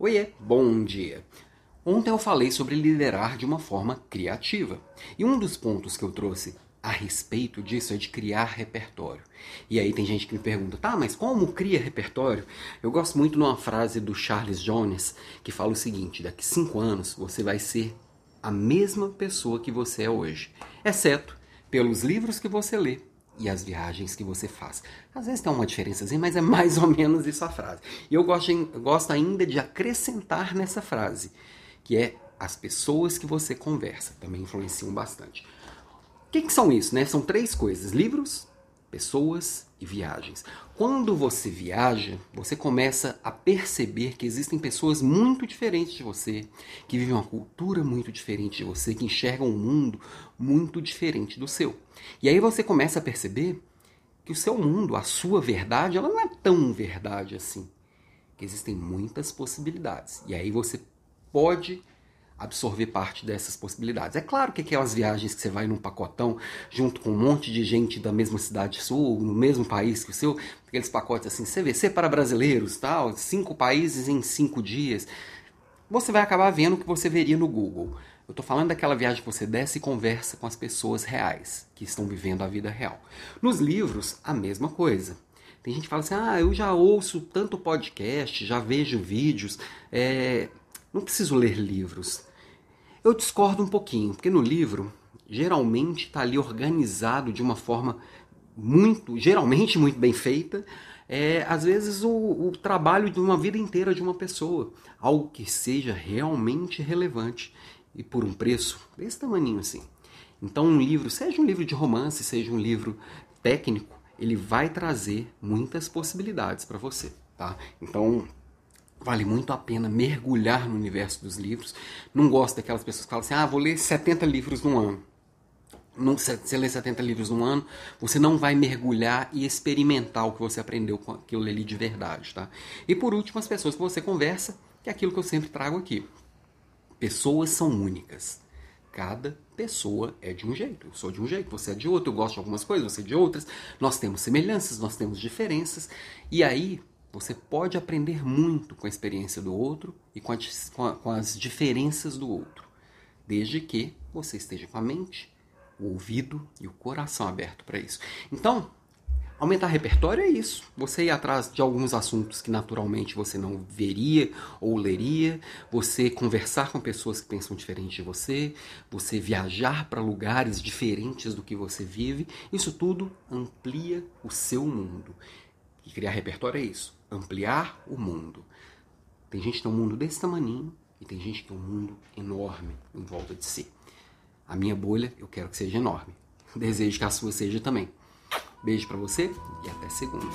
Oiê, bom dia! Ontem eu falei sobre liderar de uma forma criativa. E um dos pontos que eu trouxe a respeito disso é de criar repertório. E aí tem gente que me pergunta, tá, mas como cria repertório? Eu gosto muito de uma frase do Charles Jones que fala o seguinte: daqui cinco anos você vai ser a mesma pessoa que você é hoje, exceto pelos livros que você lê, e as viagens que você faz. Às vezes tem uma diferençazinha, mas é mais ou menos isso a frase. E eu gosto, gosto ainda de acrescentar nessa frase, que é as pessoas que você conversa também influenciam bastante. O que, que são isso? Né? São três coisas: livros, pessoas e viagens. Quando você viaja, você começa a perceber que existem pessoas muito diferentes de você, que vivem uma cultura muito diferente de você, que enxergam um mundo muito diferente do seu. E aí você começa a perceber que o seu mundo, a sua verdade, ela não é tão verdade assim. Que existem muitas possibilidades. E aí você pode absorver parte dessas possibilidades. É claro que aquelas viagens que você vai num pacotão junto com um monte de gente da mesma cidade sul, no mesmo país que o seu, aqueles pacotes assim, CVC para brasileiros, tal, cinco países em cinco dias, você vai acabar vendo o que você veria no Google. Eu estou falando daquela viagem que você desce e conversa com as pessoas reais, que estão vivendo a vida real. Nos livros, a mesma coisa. Tem gente que fala assim, ah, eu já ouço tanto podcast, já vejo vídeos, é... não preciso ler livros. Eu discordo um pouquinho, porque no livro geralmente está ali organizado de uma forma muito, geralmente muito bem feita, é, às vezes o, o, trabalho de uma vida inteira de uma pessoa, algo que seja realmente relevante e por um preço desse tamanho assim. Então um livro, seja um livro de romance, seja um livro técnico, ele vai trazer muitas possibilidades para você, tá? Então Vale muito a pena mergulhar no universo dos livros. Não gosto daquelas pessoas que falam assim: ah, vou ler 70 livros no ano. Não, se você ler 70 livros no ano, você não vai mergulhar e experimentar o que você aprendeu com aquilo ali de verdade, tá? E por último, as pessoas que você conversa, que é aquilo que eu sempre trago aqui. Pessoas são únicas. Cada pessoa é de um jeito. Eu sou de um jeito, você é de outro, eu gosto de algumas coisas, você é de outras. Nós temos semelhanças, nós temos diferenças. E aí, você pode aprender muito com a experiência do outro e com, a, com, a, com as diferenças do outro, desde que você esteja com a mente, o ouvido e o coração aberto para isso. Então, aumentar repertório é isso. Você ir atrás de alguns assuntos que naturalmente você não veria ou leria, você conversar com pessoas que pensam diferente de você, você viajar para lugares diferentes do que você vive, isso tudo amplia o seu mundo. E criar repertório é isso ampliar o mundo. Tem gente que tem um mundo desse tamanho e tem gente que tem um mundo enorme em volta de si. A minha bolha eu quero que seja enorme. Desejo que a sua seja também. Beijo para você e até segunda.